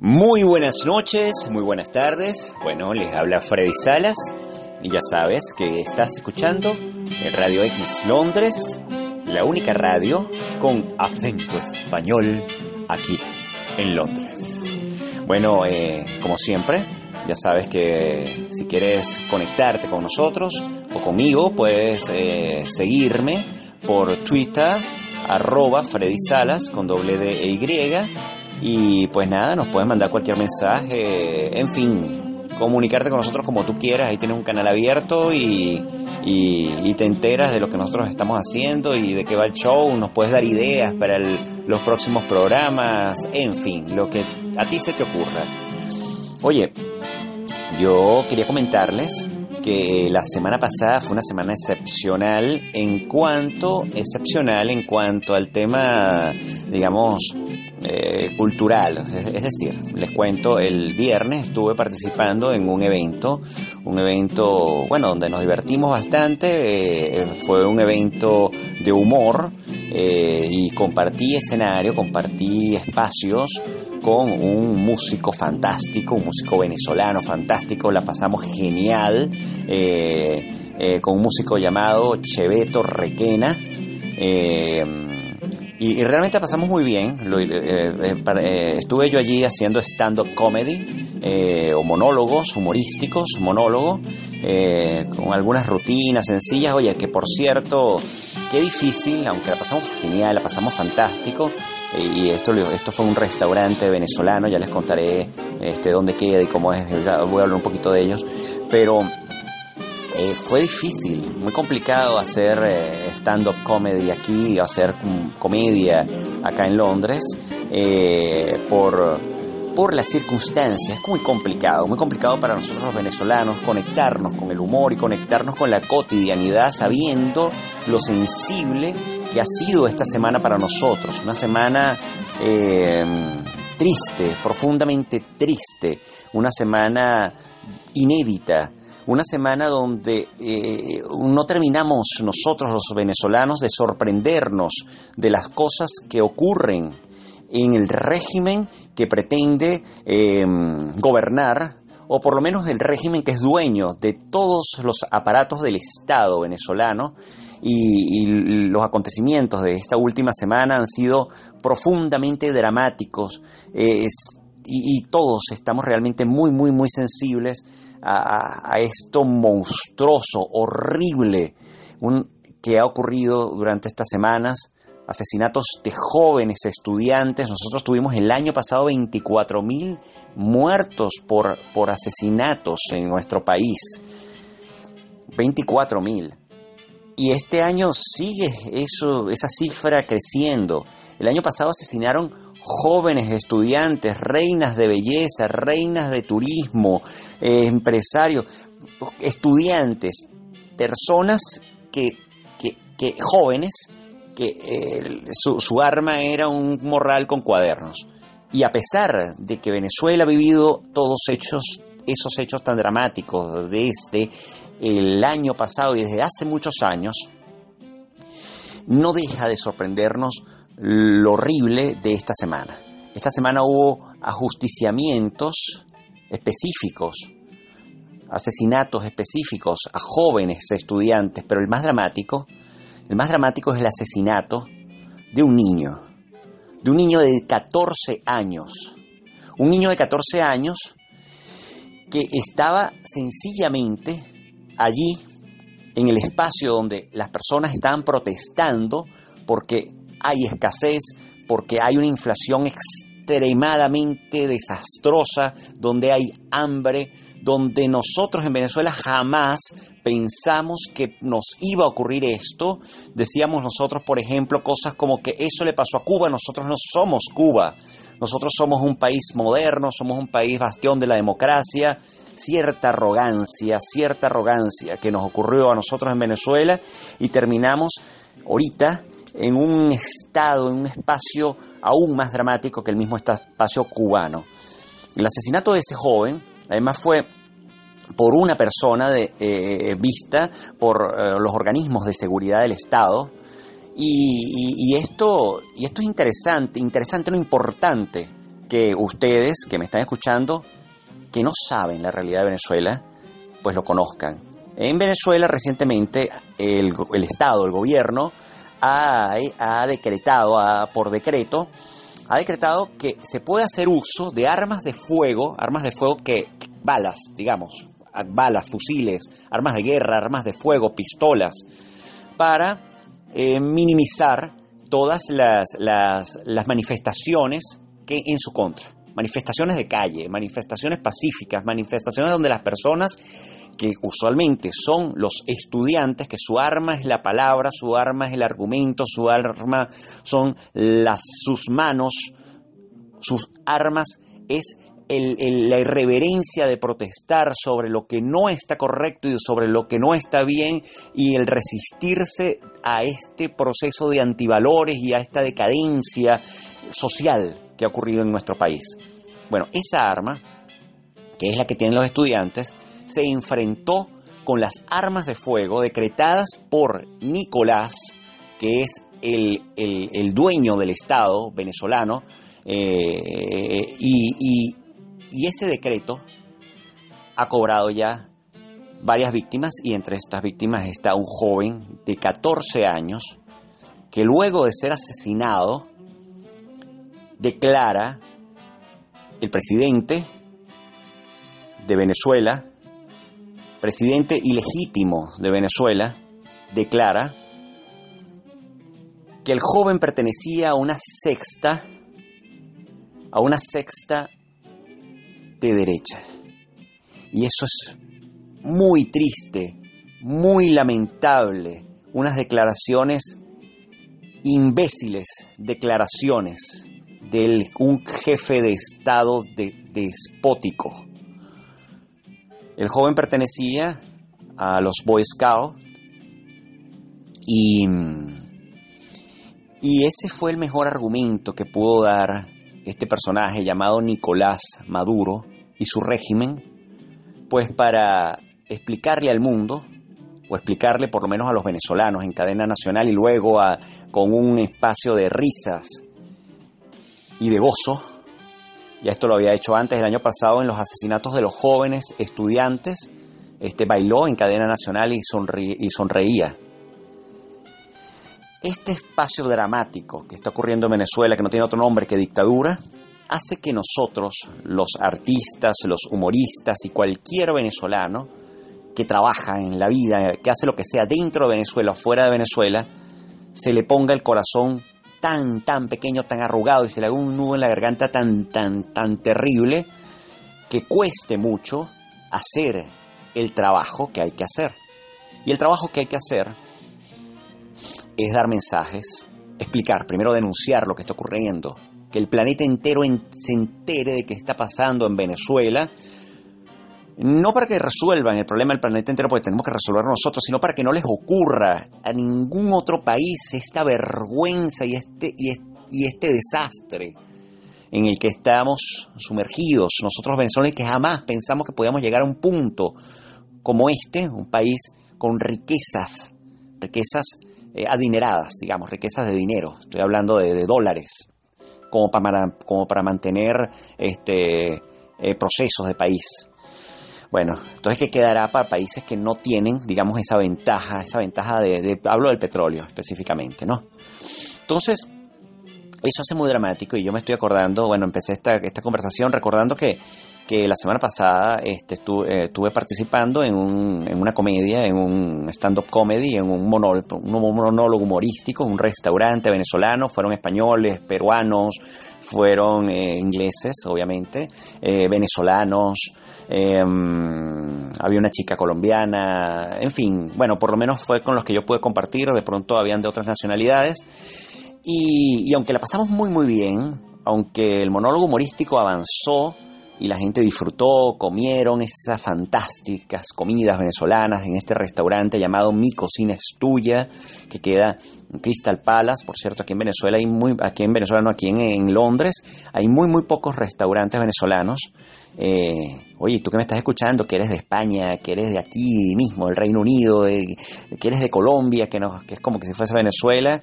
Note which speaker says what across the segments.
Speaker 1: Muy buenas noches, muy buenas tardes. Bueno, les habla Freddy Salas y ya sabes que estás escuchando el Radio X Londres, la única radio con acento español aquí en Londres. Bueno, eh, como siempre, ya sabes que si quieres conectarte con nosotros o conmigo, puedes eh, seguirme por Twitter, arroba Freddy Salas con doble D e Y y pues nada, nos puedes mandar cualquier mensaje, en fin, comunicarte con nosotros como tú quieras. Ahí tienes un canal abierto y, y, te enteras de lo que nosotros estamos haciendo y de qué va el show. Nos puedes dar ideas para los próximos programas, en fin, lo que a ti se te ocurra. Oye, yo quería comentarles que la semana pasada fue una semana excepcional en cuanto, excepcional en cuanto al tema, digamos, eh, cultural. Es decir, les cuento, el viernes estuve participando en un evento, un evento, bueno, donde nos divertimos bastante, eh, fue un evento de humor eh, y compartí escenario, compartí espacios con un músico fantástico, un músico venezolano fantástico, la pasamos genial, con un músico llamado Cheveto Requena. Y, realmente pasamos muy bien. Eh, eh, eh, estuve yo allí haciendo stand-up comedy o monólogos humorísticos, monólogo, con algunas rutinas sencillas. Oye, que por cierto, qué difícil, aunque la pasamos genial, la pasamos fantástico. y esto, esto fue un restaurante venezolano, ya les contaré este, dónde queda y cómo es, ya voy a hablar un poquito de ellos. Pero eh, fue difícil, muy complicado hacer eh, stand-up comedy aquí, hacer comedia acá en Londres, eh, por, por las circunstancias. Es muy complicado, muy complicado para nosotros los venezolanos conectarnos con el humor y conectarnos con la cotidianidad sabiendo lo sensible que ha sido esta semana para nosotros. Una semana triste, profundamente triste, una semana inédita una semana donde eh, no terminamos nosotros los venezolanos de sorprendernos de las cosas que ocurren en el régimen que pretende em, gobernar, o por lo menos el régimen que es dueño de todos los aparatos del Estado venezolano, y, los acontecimientos de esta última semana han sido profundamente dramáticos, y todos estamos realmente muy, muy, muy sensibles a, esto monstruoso, horrible, que ha ocurrido durante estas semanas, asesinatos de jóvenes estudiantes. Nosotros tuvimos el año pasado 24 mil muertos por, por asesinatos en nuestro país. 24 mil. Y este año sigue eso, esa cifra creciendo. El año pasado asesinaron jóvenes estudiantes, reinas de belleza, reinas de turismo, eh, empresarios, estudiantes, personas que, que, jóvenes, que eh, su, arma era un morral con cuadernos. Y a pesar de que Venezuela ha vivido todos esos hechos tan dramáticos desde el año pasado y desde hace muchos años, no deja de sorprendernos lo horrible de esta semana. Esta semana hubo ajusticiamientos específicos, asesinatos específicos a jóvenes estudiantes, pero el más dramático, el más dramático es el asesinato de un niño, de un niño de 14 años. Un niño de 14 años que estaba sencillamente allí en el espacio donde las personas estaban protestando porque hay escasez, porque hay una inflación extremadamente desastrosa, donde hay hambre, donde nosotros en Venezuela jamás pensamos que nos iba a ocurrir esto. Decíamos nosotros, por ejemplo, cosas como que eso le pasó a Cuba, nosotros no somos Cuba. nosotros somos un país moderno, somos un país bastión de la democracia, cierta arrogancia, cierta arrogancia que nos ocurrió a nosotros en Venezuela y terminamos ahorita en un estado, en un espacio aún más dramático que el mismo espacio cubano. El asesinato de ese joven, además, fue por una persona eh, vista por eh, los organismos de seguridad del Estado. Y, esto, y esto es interesante, interesante, no importante que ustedes que me están escuchando, que no saben la realidad de Venezuela, pues lo conozcan. En Venezuela recientemente el Estado, el gobierno, ha, ha decretado por decreto, ha decretado que se puede hacer uso de armas de fuego, armas de fuego que, balas, digamos, balas, fusiles, armas de guerra, armas de fuego, pistolas, para eh, minimizar todas las, las, las manifestaciones que en su contra manifestaciones de calle, manifestaciones pacíficas, manifestaciones donde las personas que usualmente son los estudiantes, que su arma es la palabra, su arma es el argumento, su arma son las, sus manos, sus armas es la irreverencia de protestar sobre lo que no está correcto y sobre lo que no está bien y el resistirse a este proceso de antivalores y a esta decadencia social que ha ocurrido en nuestro país. Bueno, esa arma, que es la que tienen los estudiantes, se enfrentó con las armas de fuego decretadas por Nicolás, que es el, dueño del Estado venezolano, eh, y, y ese decreto ha cobrado ya varias víctimas y entre estas víctimas está un joven de 14 años que luego de ser asesinado declara el presidente de Venezuela, presidente ilegítimo de Venezuela, declara que el joven pertenecía a una sexta, a una sexta de derecha. Y eso es muy triste, muy lamentable, unas declaraciones imbéciles, declaraciones de un jefe de Estado despótico. El joven pertenecía a los Boy Scouts y, y ese fue el mejor argumento que pudo dar este personaje llamado Nicolás Maduro y su régimen, pues para explicarle al mundo, o explicarle por lo menos a los venezolanos en cadena nacional y luego a, con un espacio de risas y de gozo. Ya esto lo había hecho antes, el año pasado, en los asesinatos de los jóvenes estudiantes. Este bailó en cadena nacional y, y sonreía. Este espacio dramático que está ocurriendo en Venezuela, que no tiene otro nombre que dictadura, hace que nosotros, los artistas, los humoristas y cualquier venezolano que trabaja en la vida, que hace lo que sea dentro de Venezuela o fuera de Venezuela, se le ponga el corazón tan, tan pequeño, tan arrugado y se le haga un nudo en la garganta tan, tan, tan terrible que cueste mucho hacer el trabajo que hay que hacer. Y el trabajo que hay que hacer es dar mensajes, explicar, primero denunciar lo que está ocurriendo, que el planeta entero se entere de qué está pasando en Venezuela, no para que resuelvan el problema del planeta entero, porque tenemos que resolverlo nosotros, sino para que no les ocurra a ningún otro país esta vergüenza y este, y, este desastre en el que estamos sumergidos nosotros venezolanos que jamás pensamos que podíamos llegar a un punto como este, un país con riquezas, riquezas eh, adineradas, digamos, riquezas de dinero, estoy hablando de, dólares, como para, como para mantener este, eh, procesos de país. Bueno, entonces, ¿qué quedará para países que no tienen, digamos, esa ventaja, esa ventaja de, hablo del petróleo específicamente, ¿no? Entonces, eso hace muy dramático y yo me estoy acordando, bueno, empecé esta, esta conversación recordando que, que la semana pasada este, estuve, estuve participando en, un, en, una comedia, en un stand-up comedy, en un monólogo, un monólogo humorístico, un restaurante venezolano, fueron españoles, peruanos, fueron eh, ingleses, obviamente, eh, venezolanos, Em, había una chica colombiana, en fin, bueno, por lo menos fue con los que yo pude compartir, de pronto habían de otras nacionalidades. Y, aunque la pasamos muy muy bien, aunque el monólogo humorístico avanzó y la gente disfrutó, comieron esas fantásticas comidas venezolanas en este restaurante llamado Mi Cocina es Tuya, que queda en Crystal Palace. Por cierto, aquí en Venezuela hay muy, aquí en Venezuela no, aquí en, Londres hay muy muy pocos restaurantes venezolanos. Eh, oye, tú que me estás escuchando, que eres de España, que eres de aquí mismo, del Reino Unido, que eres de Colombia, que, no, es como que si fuese Venezuela,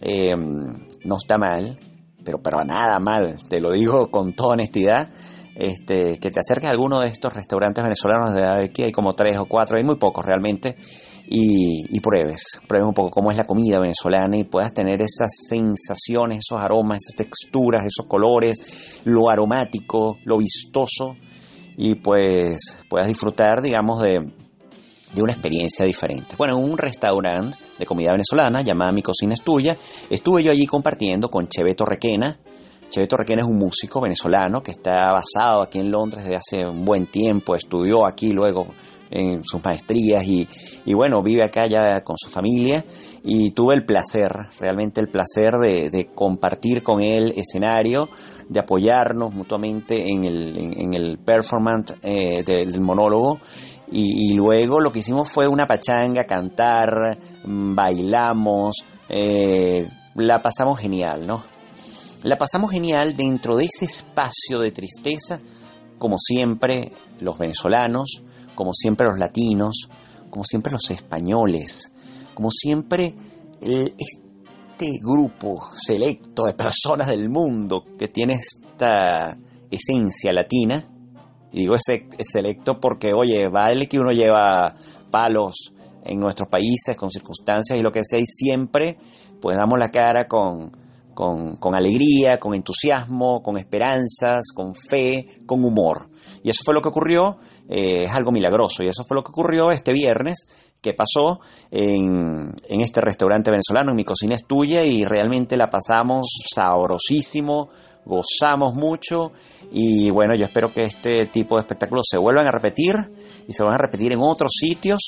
Speaker 1: eh, no está mal, pero para nada mal, te lo digo con toda honestidad este, que te acerques a alguno de estos restaurantes venezolanos, de aquí hay como tres o cuatro, hay muy pocos realmente, y, pruebes, pruebes un poco cómo es la comida venezolana y puedas tener esas sensaciones, esos aromas, esas texturas, esos colores, lo aromático, lo vistoso, y pues puedas disfrutar, digamos, de, de una experiencia diferente. Bueno, en un restaurante de comida venezolana llamado Mi Cocina es Tuya, estuve yo allí compartiendo con Cheveto Requena, Cheveto Requena es un músico venezolano que está basado aquí en Londres desde hace un buen tiempo, estudió aquí luego en sus maestrías y, bueno, vive acá ya con su familia y tuve el placer, realmente el placer de, compartir con él escenario, de apoyarnos mutuamente en el, performance eh, del, monólogo y, luego lo que hicimos fue una pachanga, cantar, mm, bailamos, eh, la pasamos genial, ¿no? La pasamos genial dentro de ese espacio de tristeza, como siempre los venezolanos, como siempre los latinos, como siempre los españoles, como siempre este grupo selecto de personas del mundo que tiene esta esencia latina. Y digo selecto porque, oye, vale que uno lleva palos en nuestros países con circunstancias y lo que sea, y siempre pues damos la cara con, con, alegría, con entusiasmo, con esperanzas, con fe, con humor. Y eso fue lo que ocurrió, eh, es algo milagroso, y eso fue lo que ocurrió este viernes, que pasó en, en este restaurante venezolano, en mi cocina es tuya, y realmente la pasamos sabrosísimo, gozamos mucho, y bueno, yo espero que este tipo de espectáculos se vuelvan a repetir, y se vuelvan a repetir en otros sitios,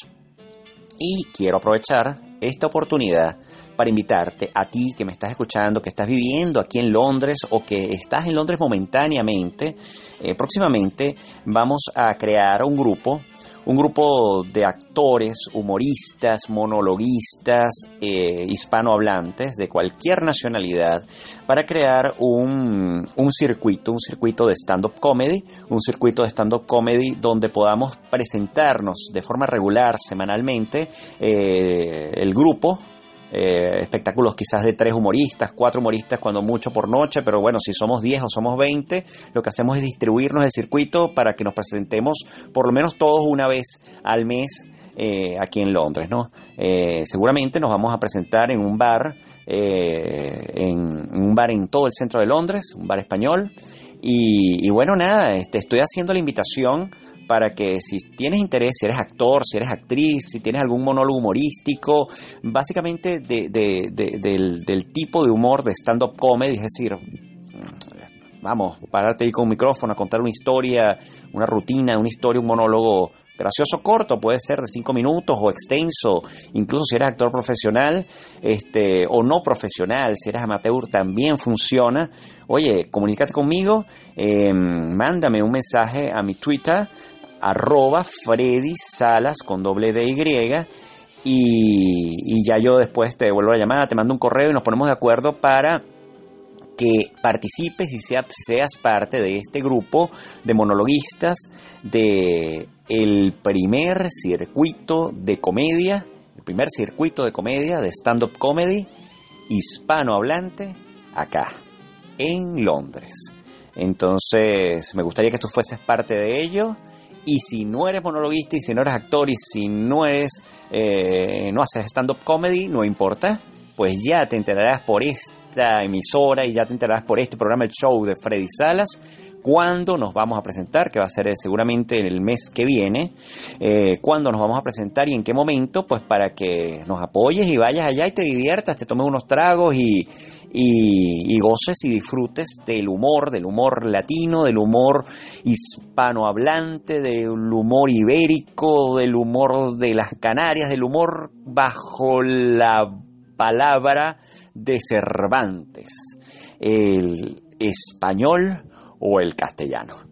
Speaker 1: y quiero aprovechar esta oportunidad para invitarte a ti que me estás escuchando, que estás viviendo aquí en Londres o que estás en Londres momentáneamente. Eh, próximamente vamos a crear un grupo, un grupo de actores, humoristas, monologuistas, eh, hispanohablantes de cualquier nacionalidad para crear un, circuito, un circuito de stand-up comedy, un circuito de stand-up comedy donde podamos presentarnos de forma regular, semanalmente, eh, el grupo eh, espectáculos quizás de tres humoristas, cuatro humoristas cuando mucho por noche, pero bueno, si somos 10 o somos 20, lo que hacemos es distribuirnos el circuito para que nos presentemos por lo menos todos una vez al mes eh, aquí en Londres, ¿no? Eh, seguramente nos vamos a presentar en un bar, en, un bar en todo el centro de Londres, un bar español, y, y bueno, nada, este, estoy haciendo la invitación para que si tienes interés, si eres actor, si eres actriz, si tienes algún monólogo humorístico, básicamente del, del tipo de humor de stand-up comedy, es decir, vamos, pararte ahí con un micrófono a contar una historia, una rutina, una historia, un monólogo gracioso corto, puede ser de cinco minutos o extenso, incluso si eres actor profesional este, o no profesional, si eres amateur también funciona. Oye, comunícate conmigo, em, mándame un mensaje a mi Twitter, arroba Freddy Salas con doble D Y. Y, ya yo después te vuelvo a llamar, te mando un correo y nos ponemos de acuerdo para que participes y seas parte de este grupo de monologuistas de el primer circuito de comedia, el primer circuito de comedia de stand-up comedy hispanohablante acá, en Londres. Entonces, me gustaría que tú fueses parte de ello. Y si no eres monologuista y si no eres actor y si no eres, eh, no haces stand-up comedy, no importa, pues ya te enterarás por esta emisora y ya te enterarás por este programa, el show de Freddy Salas, cuándo nos vamos a presentar, que va a ser eh, seguramente en el mes que viene, eh, cuándo nos vamos a presentar y en qué momento, pues para que nos apoyes y vayas allá y te diviertas, te tomes unos tragos y, y, goces y disfrutes del humor, del humor latino, del humor hispanohablante, del humor ibérico, del humor de las Canarias, del humor bajo la palabra de Cervantes. El, español o el castellano.